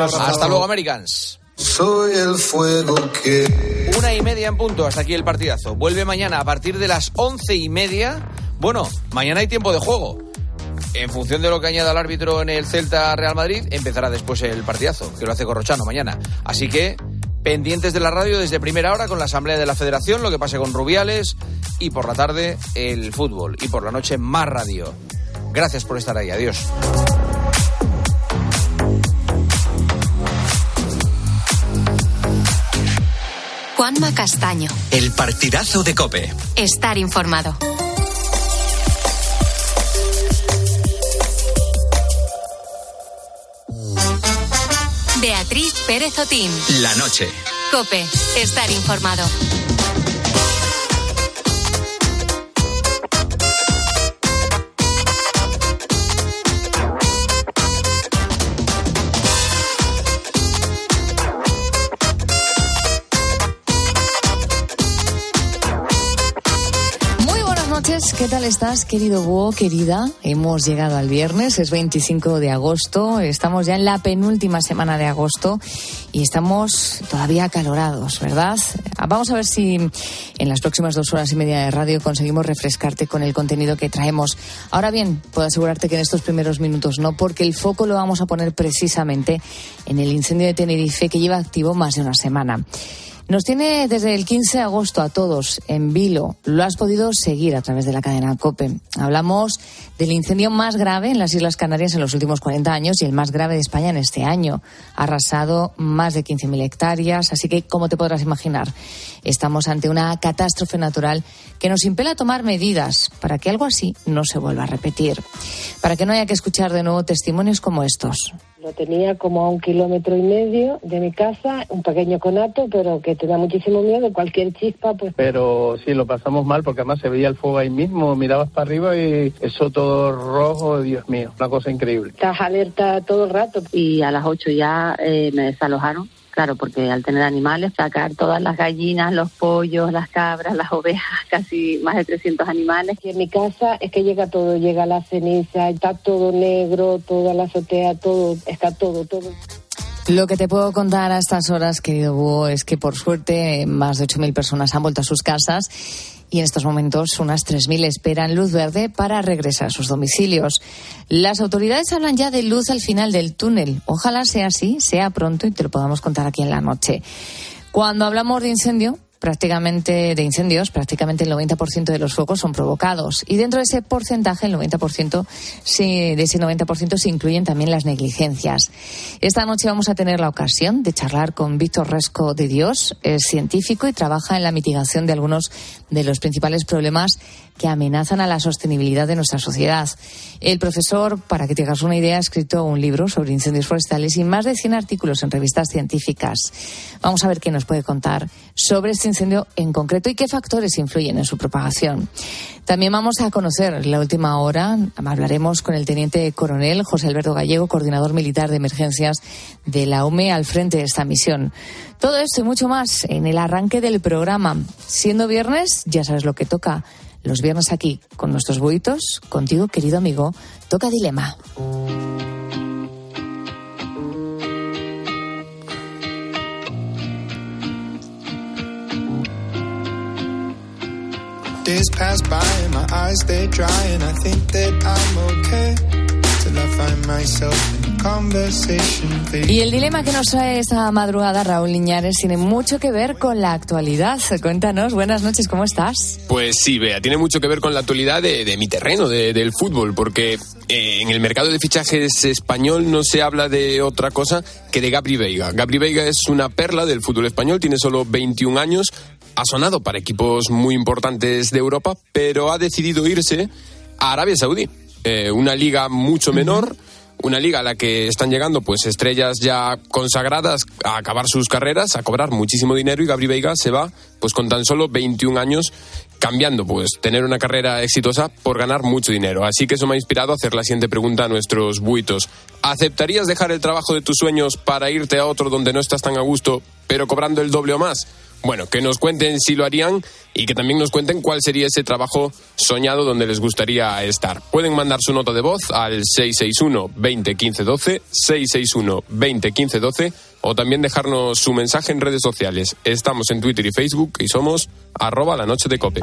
Hasta luego, Americans. Soy el fuego que... Una y media en punto, hasta aquí el partidazo. Vuelve mañana a partir de las once y media. Bueno, mañana hay tiempo de juego. En función de lo que añada el árbitro en el Celta Real Madrid, empezará después el partidazo, que lo hace Corrochano mañana. Así que pendientes de la radio desde primera hora con la Asamblea de la Federación, lo que pase con Rubiales y por la tarde el fútbol y por la noche más radio. Gracias por estar ahí, adiós. Juanma Castaño. El partidazo de Cope. Estar informado. Beatriz Pérez Otín. La noche. Cope. Estar informado. Buenas noches, ¿qué tal estás, querido Búho, querida? Hemos llegado al viernes, es 25 de agosto, estamos ya en la penúltima semana de agosto y estamos todavía acalorados, ¿verdad? Vamos a ver si en las próximas dos horas y media de radio conseguimos refrescarte con el contenido que traemos. Ahora bien, puedo asegurarte que en estos primeros minutos no, porque el foco lo vamos a poner precisamente en el incendio de Tenerife que lleva activo más de una semana. Nos tiene desde el 15 de agosto a todos en vilo. Lo has podido seguir a través de la cadena COPE. Hablamos del incendio más grave en las Islas Canarias en los últimos 40 años y el más grave de España en este año. Ha arrasado más de 15.000 hectáreas, así que, como te podrás imaginar, estamos ante una catástrofe natural que nos impela a tomar medidas para que algo así no se vuelva a repetir. Para que no haya que escuchar de nuevo testimonios como estos. Lo tenía como a un kilómetro y medio de mi casa, un pequeño conato, pero que tenía muchísimo miedo. Cualquier chispa, pues. Pero sí, lo pasamos mal porque además se veía el fuego ahí mismo, mirabas para arriba y eso todo rojo, Dios mío, una cosa increíble. Estás alerta todo el rato. y a las 8 ya eh, me desalojaron. Claro, porque al tener animales, sacar todas las gallinas, los pollos, las cabras, las ovejas, casi más de 300 animales. Y en mi casa es que llega todo, llega la ceniza, está todo negro, toda la azotea, todo, está todo, todo. Lo que te puedo contar a estas horas, querido Búho, es que por suerte más de 8.000 personas han vuelto a sus casas y en estos momentos unas 3.000 esperan luz verde para regresar a sus domicilios. Las autoridades hablan ya de luz al final del túnel. Ojalá sea así, sea pronto y te lo podamos contar aquí en la noche. Cuando hablamos de incendio, prácticamente de incendios, prácticamente el 90% de los focos son provocados. Y dentro de ese porcentaje, el 90%, se- de ese 90% se incluyen también las negligencias. Esta noche vamos a tener la ocasión de charlar con Víctor Resco de Dios, es científico y trabaja en la mitigación de algunos de los principales problemas que amenazan a la sostenibilidad de nuestra sociedad. El profesor, para que te hagas una idea, ha escrito un libro sobre incendios forestales y más de 100 artículos en revistas científicas. Vamos a ver qué nos puede contar sobre este incendio en concreto y qué factores influyen en su propagación. También vamos a conocer la última hora, hablaremos con el teniente coronel José Alberto Gallego, coordinador militar de emergencias de la UME al frente de esta misión. Todo esto y mucho más en el arranque del programa. Siendo viernes, ya sabes lo que toca. Los viernes aquí, con nuestros buitos, contigo, querido amigo, toca dilema. Days pass by and my eyes they dry and I think that I'm okay till I find myself. Y el dilema que nos trae esta madrugada, Raúl Liñares, tiene mucho que ver con la actualidad. Cuéntanos, buenas noches, ¿cómo estás? Pues sí, Bea, tiene mucho que ver con la actualidad de, de mi terreno, de- del fútbol, porque eh, en el mercado de fichajes español no se habla de otra cosa que de Gabri Veiga. Gabri Veiga es una perla del fútbol español, tiene solo 21 años, ha sonado para equipos muy importantes de Europa, pero ha decidido irse a Arabia Saudí, eh, una liga mucho menor. Una liga a la que están llegando pues estrellas ya consagradas a acabar sus carreras, a cobrar muchísimo dinero y Gabri Veiga se va pues con tan solo 21 años cambiando pues tener una carrera exitosa por ganar mucho dinero. Así que eso me ha inspirado a hacer la siguiente pregunta a nuestros buitos. ¿Aceptarías dejar el trabajo de tus sueños para irte a otro donde no estás tan a gusto, pero cobrando el doble o más? Bueno, que nos cuenten si lo harían y que también nos cuenten cuál sería ese trabajo soñado donde les gustaría estar. Pueden mandar su nota de voz al 661 20 15 12, 661 20 15 12 o también dejarnos su mensaje en redes sociales. Estamos en Twitter y Facebook y somos arroba la noche de cope.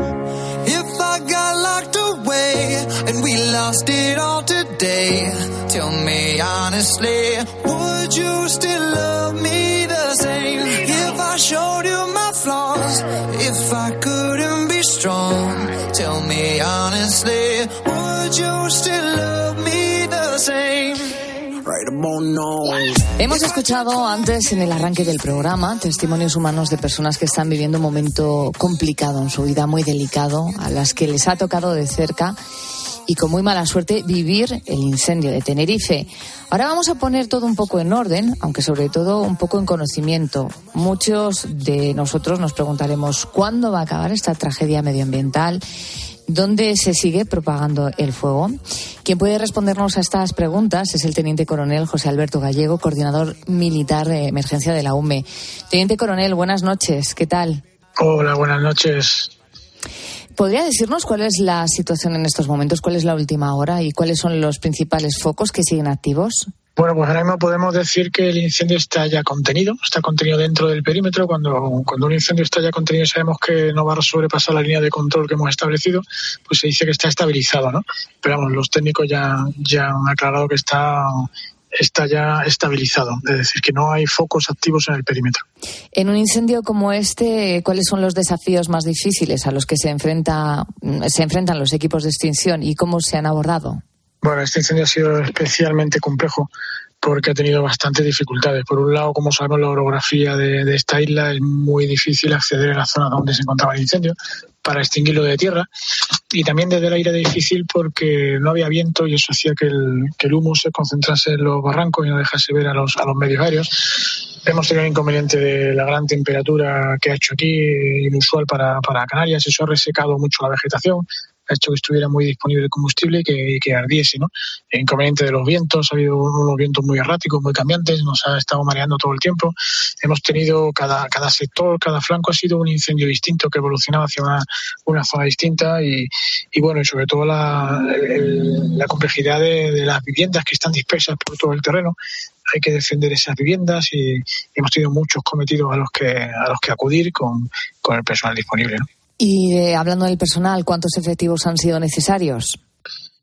If I couldn't be strong, tell me honestly, would you still love me the same? Hemos escuchado antes en el arranque del programa testimonios humanos de personas que están viviendo un momento complicado en su vida, muy delicado, a las que les ha tocado de cerca y con muy mala suerte vivir el incendio de Tenerife. Ahora vamos a poner todo un poco en orden, aunque sobre todo un poco en conocimiento. Muchos de nosotros nos preguntaremos cuándo va a acabar esta tragedia medioambiental ¿Dónde se sigue propagando el fuego? Quien puede respondernos a estas preguntas es el teniente coronel José Alberto Gallego, coordinador militar de emergencia de la UME. Teniente coronel, buenas noches. ¿Qué tal? Hola, buenas noches. ¿Podría decirnos cuál es la situación en estos momentos, cuál es la última hora y cuáles son los principales focos que siguen activos? Bueno, pues ahora mismo podemos decir que el incendio está ya contenido, está contenido dentro del perímetro. Cuando, cuando un incendio está ya contenido sabemos que no va a sobrepasar la línea de control que hemos establecido, pues se dice que está estabilizado, ¿no? Pero vamos, los técnicos ya, ya han aclarado que está, está ya estabilizado, es decir, que no hay focos activos en el perímetro. En un incendio como este, ¿cuáles son los desafíos más difíciles a los que se, enfrenta, se enfrentan los equipos de extinción y cómo se han abordado? Bueno, este incendio ha sido especialmente complejo porque ha tenido bastantes dificultades. Por un lado, como sabemos, la orografía de, esta isla es muy difícil acceder a la zona donde se encontraba el incendio para extinguirlo de tierra. Y también desde el aire difícil porque no había viento y eso hacía que el, que el humo se concentrase en los barrancos y no dejase ver a los, a los medios aéreos. Hemos tenido el inconveniente de la gran temperatura que ha hecho aquí, inusual para, para Canarias. Eso ha resecado mucho la vegetación, ha hecho que estuviera muy disponible el combustible y que, ardiese. ¿no? El inconveniente de los vientos, ha habido unos vientos muy erráticos, muy cambiantes, nos ha estado mareando todo el tiempo. Hemos tenido cada, cada sector, cada flanco ha sido un incendio distinto que evolucionaba hacia una, zona distinta y, y, bueno, y sobre todo la complejidad de, de las viviendas que están dispersas por todo el terreno hay que defender esas viviendas y hemos tenido muchos cometidos a los que a los que acudir con, con el personal disponible. ¿no? Y eh, hablando del personal, ¿cuántos efectivos han sido necesarios?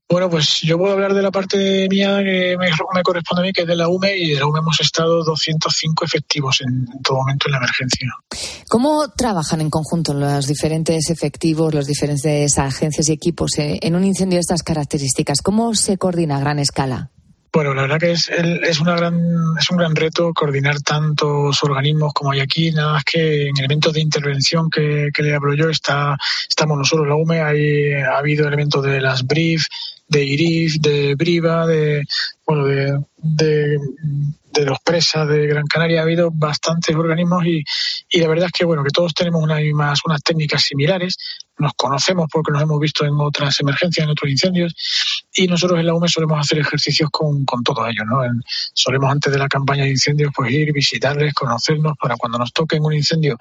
Bueno, pues yo puedo hablar de la parte mía que me, me, corresponde a mí, que es de la UME, y de la UME hemos estado 205 efectivos en, en, todo momento en la emergencia. ¿Cómo trabajan en conjunto los diferentes efectivos, los diferentes agencias y equipos eh, en un incendio de estas características? ¿Cómo se coordina a gran escala? Bueno, la verdad que es, es, una gran, es un gran reto coordinar tantos organismos como hay aquí. Nada más que en elementos de intervención que, que le hablo yo está, estamos nosotros, la UME, hay, ha habido elementos de las BRIF, de IRIF, de BRIVA, de, bueno, de, de, los presas de Gran Canaria. Ha habido bastantes organismos y, y la verdad es que bueno que todos tenemos unas unas técnicas similares nos conocemos porque nos hemos visto en otras emergencias en otros incendios y nosotros en la UME solemos hacer ejercicios con, con todos ellos no solemos antes de la campaña de incendios pues ir visitarles conocernos para cuando nos toque en un incendio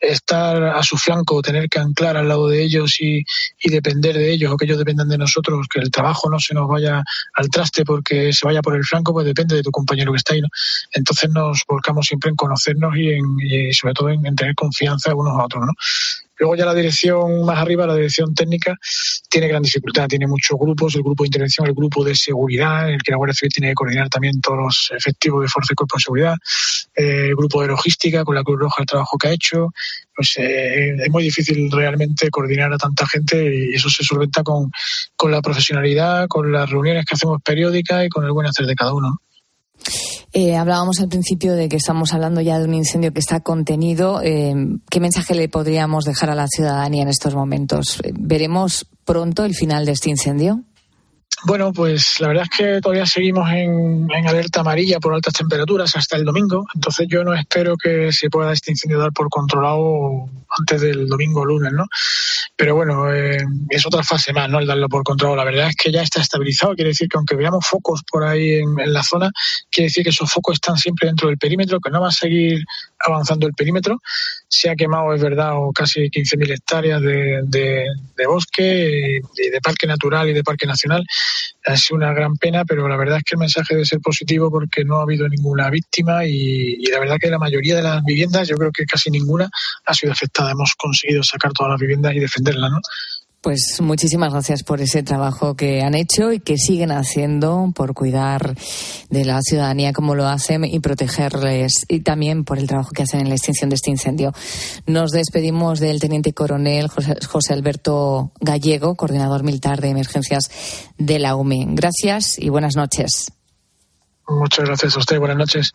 estar a su flanco tener que anclar al lado de ellos y, y depender de ellos o que ellos dependan de nosotros que el trabajo no se nos vaya al traste porque se vaya por el flanco pues depende de tu compañero que está ahí ¿no? Entonces nos volcamos siempre en conocernos y, en, y sobre todo en, en, tener confianza unos a otros, ¿no? Luego ya la dirección más arriba, la dirección técnica, tiene gran dificultad, tiene muchos grupos, el grupo de intervención, el grupo de seguridad, en el que la Guardia Civil tiene que coordinar también todos los efectivos de Fuerza y Cuerpo de Seguridad, eh, el grupo de logística con la Cruz Roja el trabajo que ha hecho, pues eh, es muy difícil realmente coordinar a tanta gente y eso se solventa con, con la profesionalidad, con las reuniones que hacemos periódicas y con el buen hacer de cada uno. Eh, hablábamos al principio de que estamos hablando ya de un incendio que está contenido. Eh, ¿Qué mensaje le podríamos dejar a la ciudadanía en estos momentos? ¿Veremos pronto el final de este incendio? Bueno, pues la verdad es que todavía seguimos en, en, alerta amarilla por altas temperaturas hasta el domingo, entonces yo no espero que se pueda este incendio dar por controlado antes del domingo o lunes, ¿no? Pero bueno, eh, es otra fase más, ¿no? El darlo por controlado. La verdad es que ya está estabilizado, quiere decir que aunque veamos focos por ahí en, en la zona, quiere decir que esos focos están siempre dentro del perímetro, que no va a seguir avanzando el perímetro, se ha quemado, es verdad, o casi 15.000 hectáreas de, de, bosque y de parque natural y de parque nacional. Ha sido una gran pena, pero la verdad es que el mensaje debe ser positivo porque no ha habido ninguna víctima y, y la verdad que la mayoría de las viviendas, yo creo que casi ninguna ha sido afectada. Hemos conseguido sacar todas las viviendas y defenderlas, ¿no? Pues muchísimas gracias por ese trabajo que han hecho y que siguen haciendo por cuidar de la ciudadanía como lo hacen y protegerles y también por el trabajo que hacen en la extinción de este incendio. Nos despedimos del teniente coronel José, Alberto Gallego, coordinador militar de emergencias de la UME. Gracias y buenas noches. Muchas gracias a usted. Buenas noches.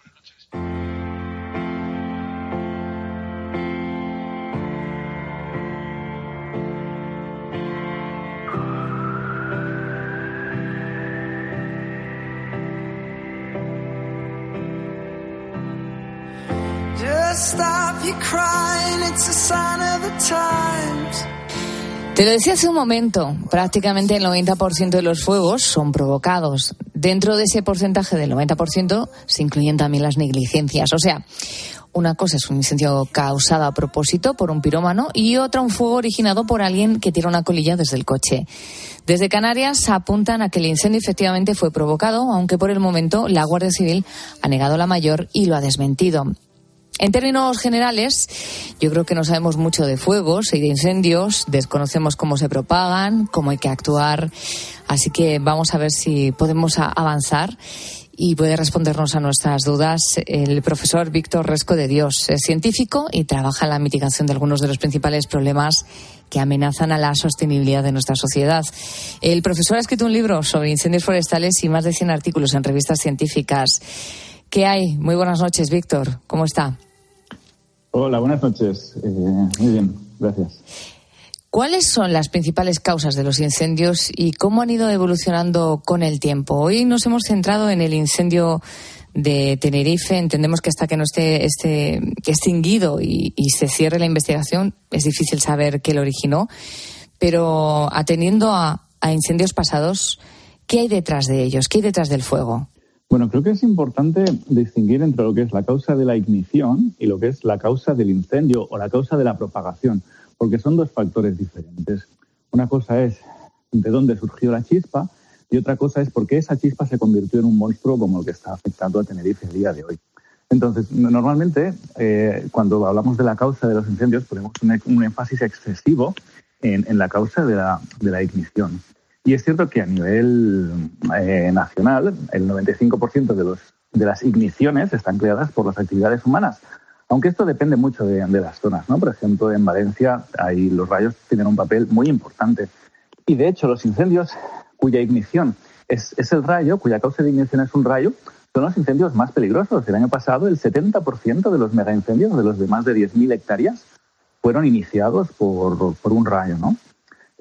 Te lo decía hace un momento, prácticamente el 90% de los fuegos son provocados. Dentro de ese porcentaje del 90% se incluyen también las negligencias. O sea, una cosa es un incendio causado a propósito por un pirómano y otra un fuego originado por alguien que tira una colilla desde el coche. Desde Canarias apuntan a que el incendio efectivamente fue provocado, aunque por el momento la Guardia Civil ha negado la mayor y lo ha desmentido. En términos generales, yo creo que no sabemos mucho de fuegos y de incendios, desconocemos cómo se propagan, cómo hay que actuar, así que vamos a ver si podemos avanzar y puede respondernos a nuestras dudas el profesor Víctor Resco de Dios. Es científico y trabaja en la mitigación de algunos de los principales problemas que amenazan a la sostenibilidad de nuestra sociedad. El profesor ha escrito un libro sobre incendios forestales y más de 100 artículos en revistas científicas. ¿Qué hay? Muy buenas noches, Víctor. ¿Cómo está? Hola, buenas noches. Eh, muy bien, gracias. ¿Cuáles son las principales causas de los incendios y cómo han ido evolucionando con el tiempo? Hoy nos hemos centrado en el incendio de Tenerife. Entendemos que hasta que no esté, esté extinguido y, se cierre la investigación es difícil saber qué lo originó. Pero atendiendo a incendios pasados, ¿qué hay detrás de ellos? ¿Qué hay detrás del fuego? Bueno, creo que es importante distinguir entre lo que es la causa de la ignición y lo que es la causa del incendio o la causa de la propagación, porque son dos factores diferentes. Una cosa es de dónde surgió la chispa y otra cosa es por qué esa chispa se convirtió en un monstruo como el que está afectando a Tenerife el día de hoy. Entonces, normalmente, eh, cuando hablamos de la causa de los incendios, ponemos un, énfasis excesivo en, la causa de la ignición. Y es cierto que a nivel eh, nacional, el 95% de, los, de las igniciones están creadas por las actividades humanas. Aunque esto depende mucho de, las zonas, ¿no? Por ejemplo, en Valencia ahí los rayos tienen un papel muy importante. Y de hecho, los incendios cuya ignición es, es el rayo, cuya causa de ignición es un rayo, son los incendios más peligrosos. El año pasado, el 70% de los megaincendios, de los de más de 10.000 hectáreas, fueron iniciados por, por un rayo, ¿no?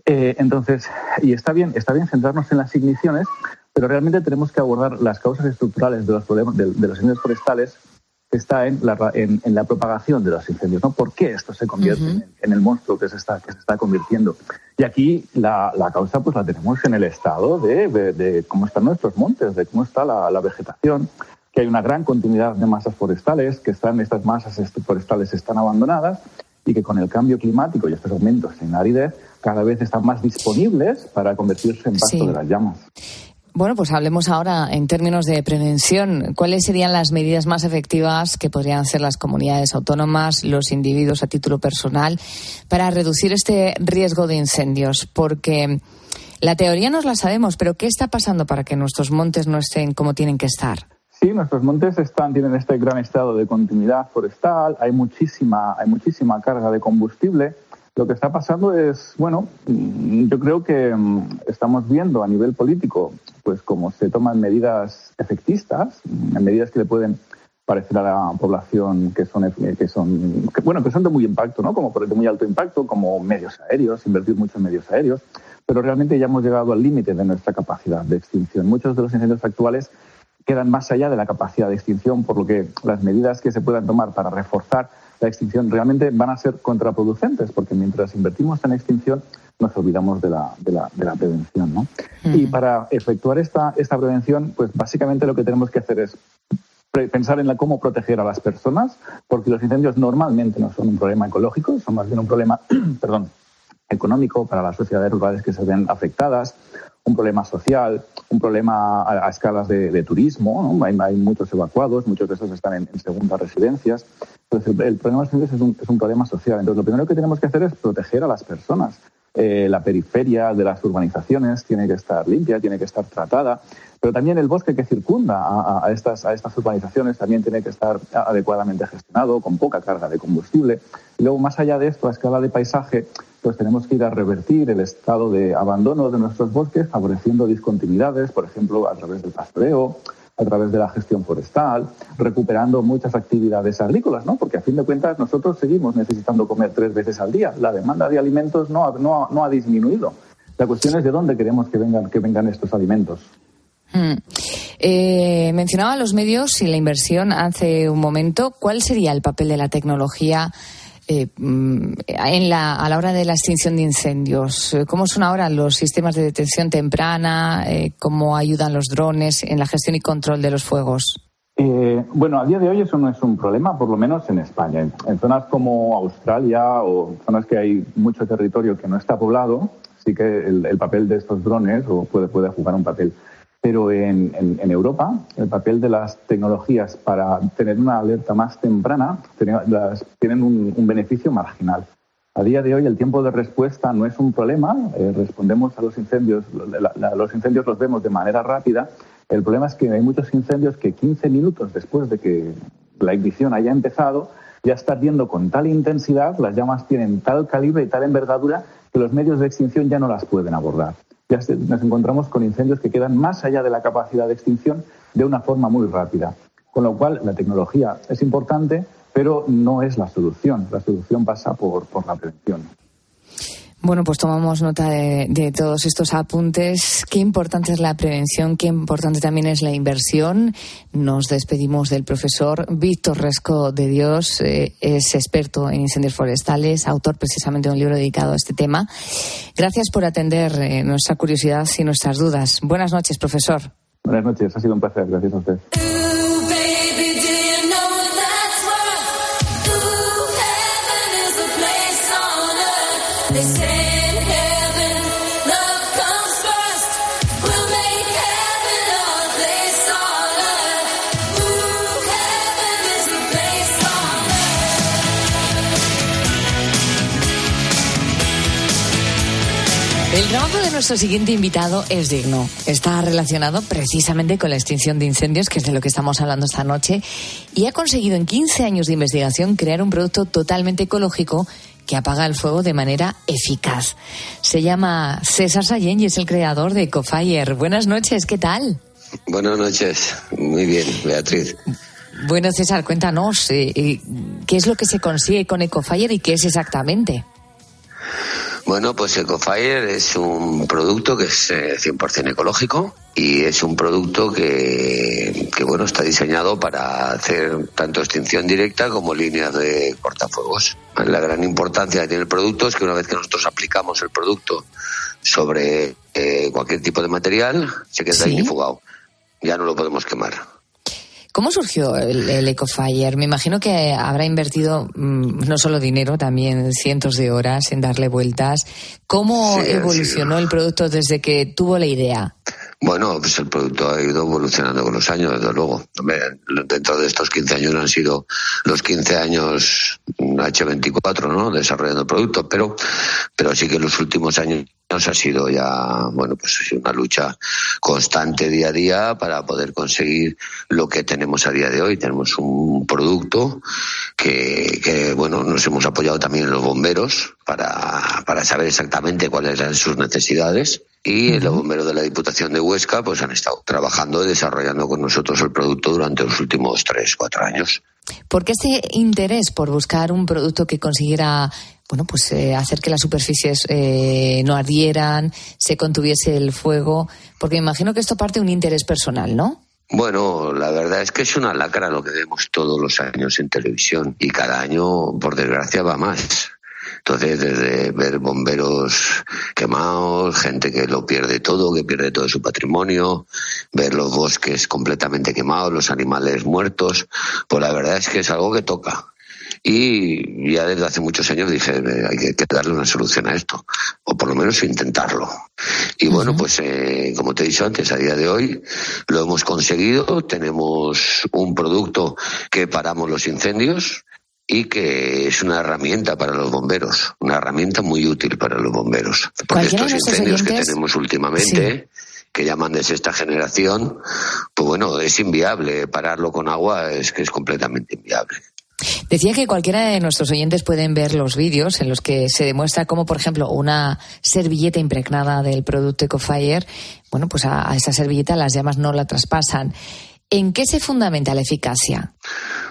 Eh, entonces, y está bien, está bien centrarnos en las igniciones, pero realmente tenemos que abordar las causas estructurales de los problemas de, los incendios forestales que está en la, en, la, propagación de los incendios, ¿no? ¿Por qué esto se convierte en, el monstruo que se está, que se está convirtiendo? Y aquí la, causa pues la tenemos en el estado de, cómo están nuestros montes, de cómo está la, la, vegetación, que hay una gran continuidad de masas forestales, que están, estas masas forestales están abandonadas y que con el cambio climático y estos aumentos en aridez cada vez están más disponibles para convertirse en pasto de las llamas. Bueno, pues hablemos ahora en términos de prevención. ¿Cuáles serían las medidas más efectivas que podrían hacer las comunidades autónomas, los individuos a título personal, para reducir este riesgo de incendios? Porque la teoría nos la sabemos, pero ¿qué está pasando para que nuestros montes no estén como tienen que estar? Sí, nuestros montes están, tienen este gran estado de continuidad forestal, hay muchísima, hay muchísima carga de combustible lo que está pasando es, bueno, mm, yo creo que mm, estamos viendo a nivel político, pues como se toman medidas efectistas, mm, medidas que le pueden parecer a la población que son, que son, bueno, que son de muy impacto, ¿no? Como de muy alto impacto, como medios aéreos, invertir mucho en medios aéreos, pero realmente ya hemos llegado al límite de nuestra capacidad de extinción. Muchos de los incendios actuales quedan más allá de la capacidad de extinción, por lo que las medidas que se puedan tomar para reforzar la extinción realmente van a ser contraproducentes, porque mientras invertimos en extinción nos olvidamos de la, de la, de la prevención. ¿no? Y para efectuar esta, esta prevención, pues básicamente lo que tenemos que hacer es pensar en la, cómo proteger a las personas, porque los incendios normalmente no son un problema ecológico, son más bien un problema, perdón, económico para las sociedades rurales que se ven afectadas, un problema social, un problema a, a escalas de, de turismo. ¿no? Hay, hay muchos evacuados, muchos de esos están en, en segundas residencias. Entonces, el, problema de los incendios es un, es un problema social. Entonces, lo primero que tenemos que hacer es proteger a las personas. Eh, la periferia de las urbanizaciones tiene que estar limpia, tiene que estar tratada, pero también el bosque que circunda a estas, a estas urbanizaciones también tiene que estar adecuadamente gestionado, con poca carga de combustible. Y luego, más allá de esto, a escala de paisaje, pues tenemos que ir a revertir el estado de abandono de nuestros bosques, favoreciendo discontinuidades, por ejemplo, a través del pastoreo, a través de la gestión forestal, recuperando muchas actividades agrícolas, ¿no? Porque a fin de cuentas nosotros seguimos necesitando comer tres veces al día. La demanda de alimentos no ha, no no ha disminuido. La cuestión es de dónde queremos que vengan, que vengan estos alimentos. Mm. Eh, mencionaba los medios y la inversión hace un momento. ¿Cuál sería el papel de la tecnología eh, mm, en la, a la hora de la extinción de incendios? Eh, ¿Cómo son ahora los sistemas de detección temprana? Eh, ¿Cómo ayudan los drones en la gestión y control de los fuegos? Eh, bueno, a día de hoy eso no es un problema, por lo menos en España. En, zonas como Australia o zonas que hay mucho territorio que no está poblado, sí que el, el papel de estos drones o puede, puede jugar un papel. Pero en, en- Europa, el papel de las tecnologías para tener una alerta más temprana las- tienen un, beneficio marginal. A día de hoy el tiempo de respuesta no es un problema, eh, respondemos a los incendios, los incendios los vemos de manera rápida. El problema es que hay muchos incendios que 15 minutos después de que la ignición haya empezado ya está ardiendo con tal intensidad, las llamas tienen tal calibre y tal envergadura que los medios de extinción ya no las pueden abordar. Ya nos encontramos con incendios que quedan más allá de la capacidad de extinción de una forma muy rápida. Con lo cual, la tecnología es importante, pero no es la solución. La solución pasa por, por la prevención. Bueno, pues tomamos nota de, de todos estos apuntes. Qué importante es la prevención, qué importante también es la inversión. Nos despedimos del profesor Víctor Resco de Dios, eh, es experto en incendios forestales, autor precisamente de un libro dedicado a este tema. Gracias por atender eh, nuestra curiosidad y nuestras dudas. Buenas noches, profesor. Buenas noches, ha sido un placer. Gracias a usted. Nuestro siguiente invitado es digno. Está relacionado precisamente con la extinción de incendios, que es de lo que estamos hablando esta noche, y ha conseguido en 15 años de investigación crear un producto totalmente ecológico que apaga el fuego de manera eficaz. Se llama César Sallén y es el creador de Ecofire. Buenas noches, ¿qué tal? Buenas noches, muy bien, Beatriz. Bueno, César, cuéntanos, eh, eh, ¿qué es lo que se consigue con Ecofire y qué es exactamente? Bueno, pues Ecofire es un producto que es eh, 100% ecológico y es un producto que, que, bueno, está diseñado para hacer tanto extinción directa como líneas de cortafuegos. La gran importancia que tiene el producto es que una vez que nosotros aplicamos el producto sobre eh, cualquier tipo de material, se queda Sí. ignifugado. Ya no lo podemos quemar. ¿Cómo surgió el, el Ecofire? Me imagino que habrá invertido mm, no solo dinero, también cientos de horas en darle vueltas. ¿Cómo Sí, evolucionó el producto desde que tuvo la idea? Bueno, pues el producto ha ido evolucionando con los años, desde luego. Dentro de estos 15 años han sido los 15 años H24, ¿no? Desarrollando el producto, pero, pero sí que en los últimos años ha sido ya, bueno, pues una lucha constante día a día para poder conseguir lo que tenemos a día de hoy. Tenemos un producto que, que bueno, nos hemos apoyado también en los bomberos para, para saber exactamente cuáles eran sus necesidades y los bomberos de la Diputación de Huesca pues han estado trabajando y desarrollando con nosotros el producto durante los últimos tres, cuatro años. ¿Por qué este interés por buscar un producto que consiguiera bueno, pues eh, hacer que las superficies eh, no ardieran, se contuviese el fuego? Porque me imagino que esto parte de un interés personal, ¿no? Bueno, la verdad es que es una lacra lo que vemos todos los años en televisión y cada año, por desgracia, va más. Entonces, desde ver bomberos quemados, gente que lo pierde todo, que pierde todo su patrimonio, ver los bosques completamente quemados, los animales muertos, pues la verdad es que es algo que toca. Y ya desde hace muchos años dije, hay que, darle una solución a esto, o por lo menos intentarlo. Y bueno, pues eh, como te he dicho antes, a día de hoy lo hemos conseguido, tenemos un producto que paramos los incendios, y que es una herramienta para los bomberos, una herramienta muy útil para los bomberos. Porque estos incendios que tenemos últimamente, que llaman de sexta generación, pues bueno, es inviable. Pararlo con agua es que es completamente inviable. Decía que cualquiera de nuestros oyentes pueden ver los vídeos en los que se demuestra cómo, por ejemplo, una servilleta impregnada del producto EcoFire, bueno, pues a, a esa servilleta las llamas no la traspasan. ¿En qué se fundamenta la eficacia?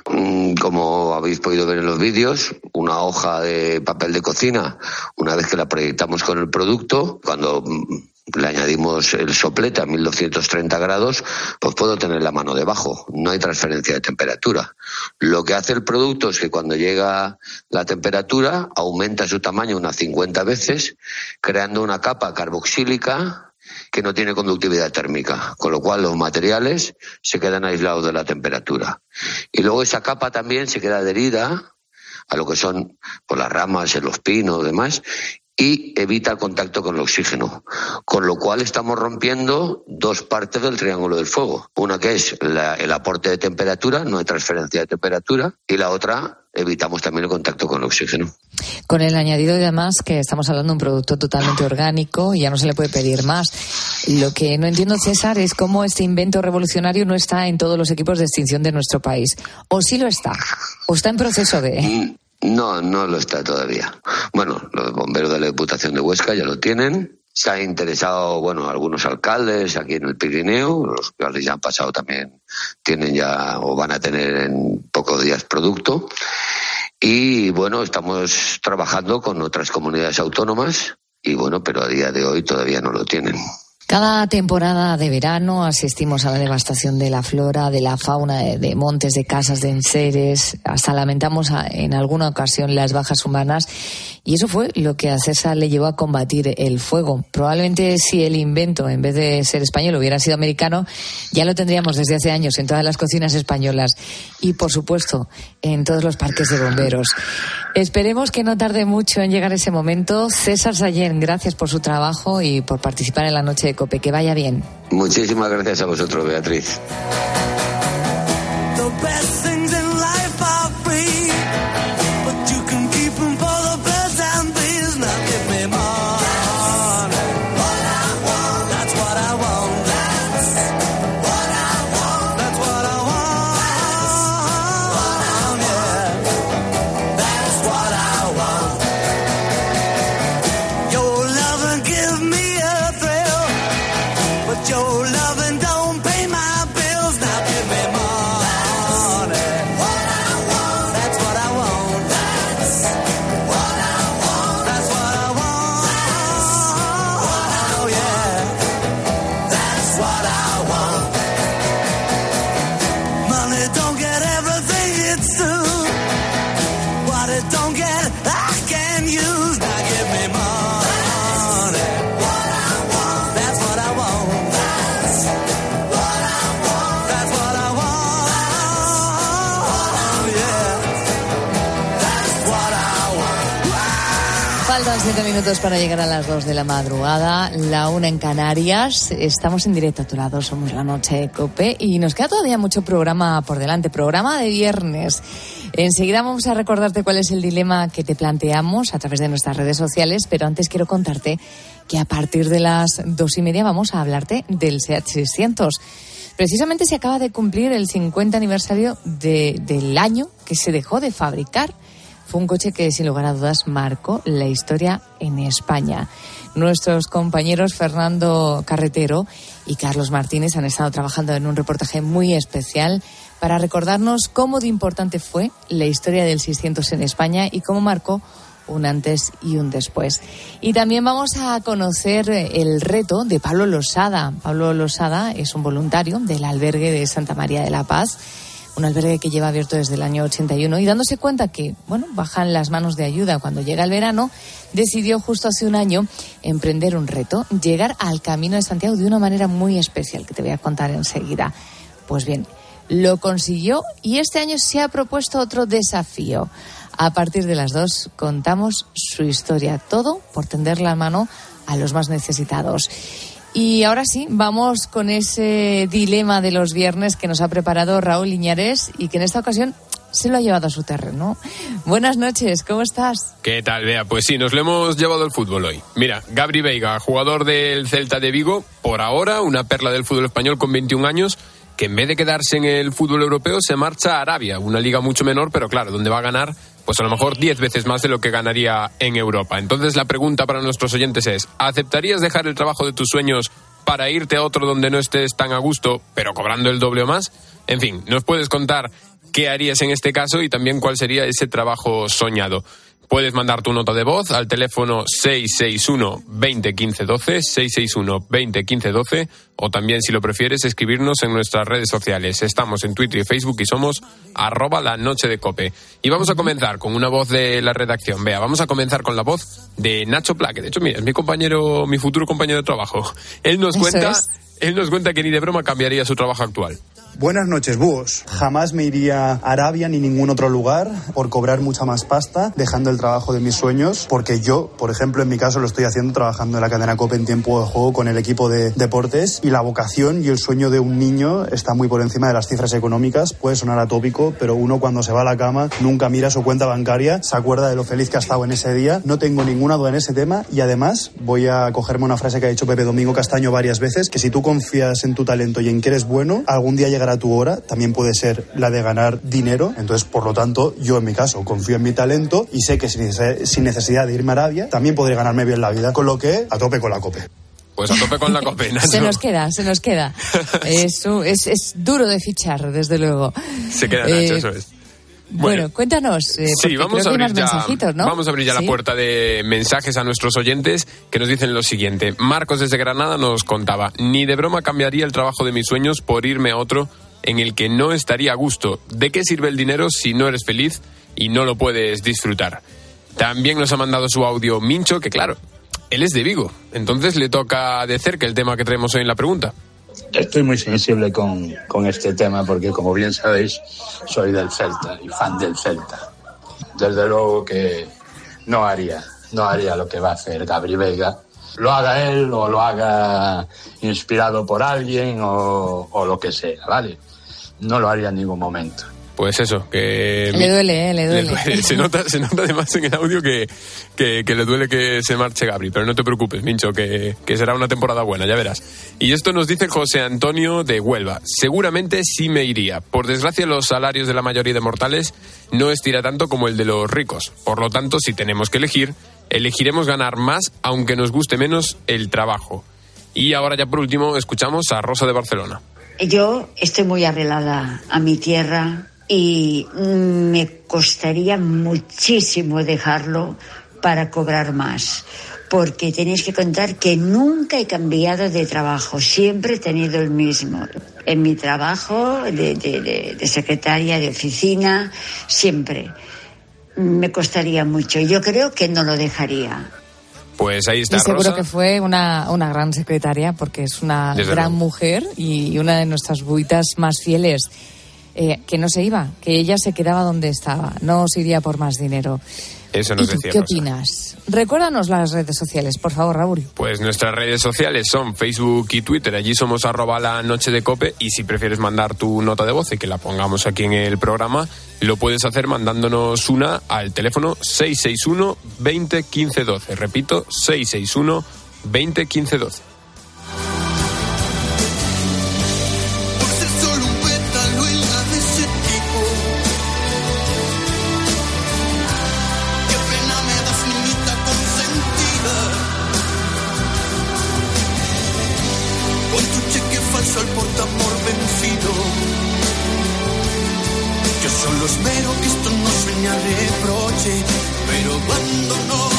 Mm, Como habéis podido ver en los vídeos, una hoja de papel de cocina, una vez que la proyectamos con el producto, cuando mm, le añadimos el soplete a 1230 grados, pues puedo tener la mano debajo. No hay transferencia de temperatura. Lo que hace el producto es que cuando llega la temperatura, aumenta su tamaño unas 50 veces, creando una capa carboxílica que no tiene conductividad térmica, con lo cual los materiales se quedan aislados de la temperatura. Y luego esa capa también se queda adherida a lo que son por las ramas, los pinos, demás, y evita el contacto con el oxígeno. Con lo cual estamos rompiendo dos partes del triángulo del fuego. Una que es la- el aporte de temperatura, no hay transferencia de temperatura, y la otra evitamos también el contacto con el oxígeno. Con el añadido y además que estamos hablando de un producto totalmente orgánico y ya no se le puede pedir más. Lo que no entiendo, César, es cómo este invento revolucionario no está en todos los equipos de extinción de nuestro país. O sí lo está, o está en proceso de... No, no lo está todavía. Bueno, de la Diputación de Huesca ya lo tienen. Se han interesado, bueno, algunos alcaldes aquí en el Pirineo, los que ya han pasado también tienen ya o van a tener en pocos días producto. Y bueno, estamos trabajando con otras comunidades autónomas y bueno, pero a día de hoy todavía no lo tienen. Cada temporada de verano asistimos a la devastación de la flora, de la fauna, de, montes, de casas, de enseres. Hasta lamentamos en alguna ocasión las bajas humanas. Y eso fue lo que a César le llevó a combatir el fuego. Probablemente si el invento, en vez de ser español, hubiera sido americano, ya lo tendríamos desde hace años en todas las cocinas españolas. Y, por supuesto, en todos los parques de bomberos. Esperemos que no tarde mucho en llegar ese momento. César Sallén, gracias por su trabajo y por participar en la noche de COPE. Que vaya bien. Muchísimas gracias a vosotros, Beatriz. Faltan siete minutos para llegar a las dos de la madrugada, la una en Canarias. Estamos en directo a tu lado, somos la noche de COPE y nos queda todavía mucho programa por delante, programa de viernes. Enseguida vamos a recordarte cuál es el dilema que te planteamos a través de nuestras redes sociales, pero antes quiero contarte que a partir de las dos y media vamos a hablarte del SEAT 600. Precisamente se acaba de cumplir el 50 aniversario de- del año que se dejó de fabricar. Fue un coche que, sin lugar a dudas, marcó la historia en España. Nuestros compañeros Fernando Carretero y Carlos Martínez han estado trabajando en un reportaje muy especial para recordarnos cómo de importante fue la historia del 600 en España y cómo marcó un antes y un después. Y también vamos a conocer eh, el reto de Pablo Losada. Pablo Losada es un voluntario del albergue de Santa María de la Paz un albergue que lleva abierto desde el año 81 y dándose cuenta que, bueno, bajan las manos de ayuda cuando llega el verano, decidió justo hace un año emprender un reto, llegar al Camino de Santiago de una manera muy especial que te voy a contar enseguida. Pues bien, lo consiguió y este año se ha propuesto otro desafío. A partir de las dos contamos su historia, todo por tender la mano a los más necesitados. Y ahora sí, vamos con ese dilema de los viernes que nos ha preparado Raúl Iñares y que en esta ocasión se lo ha llevado a su terreno. Buenas noches, ¿cómo estás? ¿Qué tal, Bea? Pues sí, nos lo hemos llevado al fútbol hoy. Mira, Gabri Veiga, jugador del Celta de Vigo, por ahora una perla del fútbol español con 21 años, que en vez de quedarse en el fútbol europeo se marcha a Arabia, una liga mucho menor, pero claro, donde va a ganar pues a lo mejor 10 veces más de lo que ganaría en Europa. Entonces la pregunta para nuestros oyentes es, ¿aceptarías dejar el trabajo de tus sueños para irte a otro donde no estés tan a gusto, pero cobrando el doble o más? En fin, nos puedes contar qué harías en este caso y también cuál sería ese trabajo soñado. Puedes mandar tu nota de voz al teléfono 661 20 15 12, 661 20 15 12, o también, si lo prefieres, escribirnos en nuestras redes sociales. Estamos en Twitter y Facebook y somos arroba la noche de cope. Y vamos a comenzar con una voz de la redacción. Vea, vamos a comenzar con la voz de Nacho Plaque. De hecho, mira, es mi compañero, mi futuro compañero de trabajo. Él nos Eso cuenta, es. él nos cuenta que ni de broma cambiaría su trabajo actual. Buenas noches, búhos. Jamás me iría a Arabia ni ningún otro lugar por cobrar mucha más pasta, dejando el trabajo de mis sueños, porque yo, por ejemplo, en mi caso lo estoy haciendo trabajando en la cadena COPE en tiempo de juego con el equipo de deportes y la vocación y el sueño de un niño está muy por encima de las cifras económicas. Puede sonar atópico, pero uno cuando se va a la cama nunca mira su cuenta bancaria, se acuerda de lo feliz que ha estado en ese día. No tengo ninguna duda en ese tema y además voy a cogerme una frase que ha dicho Pepe Domingo Castaño varias veces, que si tú confías en tu talento y en que eres bueno, algún día llegará tu hora, también puede ser la de ganar dinero. Entonces, por lo tanto, yo en mi caso confío en mi talento y sé que sin nece- sin necesidad de irme a Arabia, también podré ganarme bien la vida, con lo que a tope con la COPE. Pues a tope con la cope, Nacho. Se nos queda, se nos queda. Eso es, es duro de fichar, desde luego. Se queda Nacho, Eh, eso es. Bueno, cuéntanos. eh, Sí, vamos a abrir ya, mensajitos, ¿no? vamos a abrir ya la puerta de mensajes a nuestros oyentes que nos dicen lo siguiente. Marcos desde Granada nos contaba, ni de broma cambiaría el trabajo de mis sueños por irme a otro en el que no estaría a gusto. ¿De qué sirve el dinero si no eres feliz y no lo puedes disfrutar? También nos ha mandado su audio Mincho, que claro, él es de Vigo, entonces le toca de cerca el tema que traemos hoy en la pregunta. Estoy muy sensible con, con este tema porque, como bien sabéis, soy del Celta y fan del Celta. Desde luego que no haría, no haría lo que va a hacer Gabri Veiga. Lo haga él o lo haga inspirado por alguien o lo que sea, ¿vale? No lo haría en ningún momento. Pues eso, que... Le duele, eh, le duele. Se nota, se nota además en el audio que, que, que le duele que se marche Gabri, pero no te preocupes, Mincho, que, que será una temporada buena, ya verás. Y esto nos dice José Antonio de Huelva. Seguramente sí me iría. Por desgracia, los salarios de la mayoría de mortales no estira tanto como el de los ricos. Por lo tanto, si tenemos que elegir, elegiremos ganar más, aunque nos guste menos el trabajo. Y ahora ya por último, escuchamos a Rosa de Barcelona. Yo estoy muy arreglada a mi tierra y me costaría muchísimo dejarlo para cobrar más. Porque tenéis que contar que nunca he cambiado de trabajo, siempre he tenido el mismo. En mi trabajo de, de- de- de secretaria de oficina, siempre. Me costaría mucho. Yo creo que no lo dejaría. Pues ahí está Y seguro Rosa. que fue una, una gran secretaria, porque es una Desde gran luego. mujer y una de nuestras buitas más fieles. Eh, que no se iba, que ella se quedaba donde estaba, no se iría por más dinero. Eso ¿Y nos tú decía qué Rosa. opinas? Recuérdanos las redes sociales, por favor, Raúl. Pues nuestras redes sociales son Facebook y Twitter. Allí somos arroba la noche de cope. Y si prefieres mandar tu nota de voz y que la pongamos aquí en el programa, lo puedes hacer mandándonos una al teléfono 661 20 15 12. Repito, 661 20 15 12. Reproche. Pero cuando no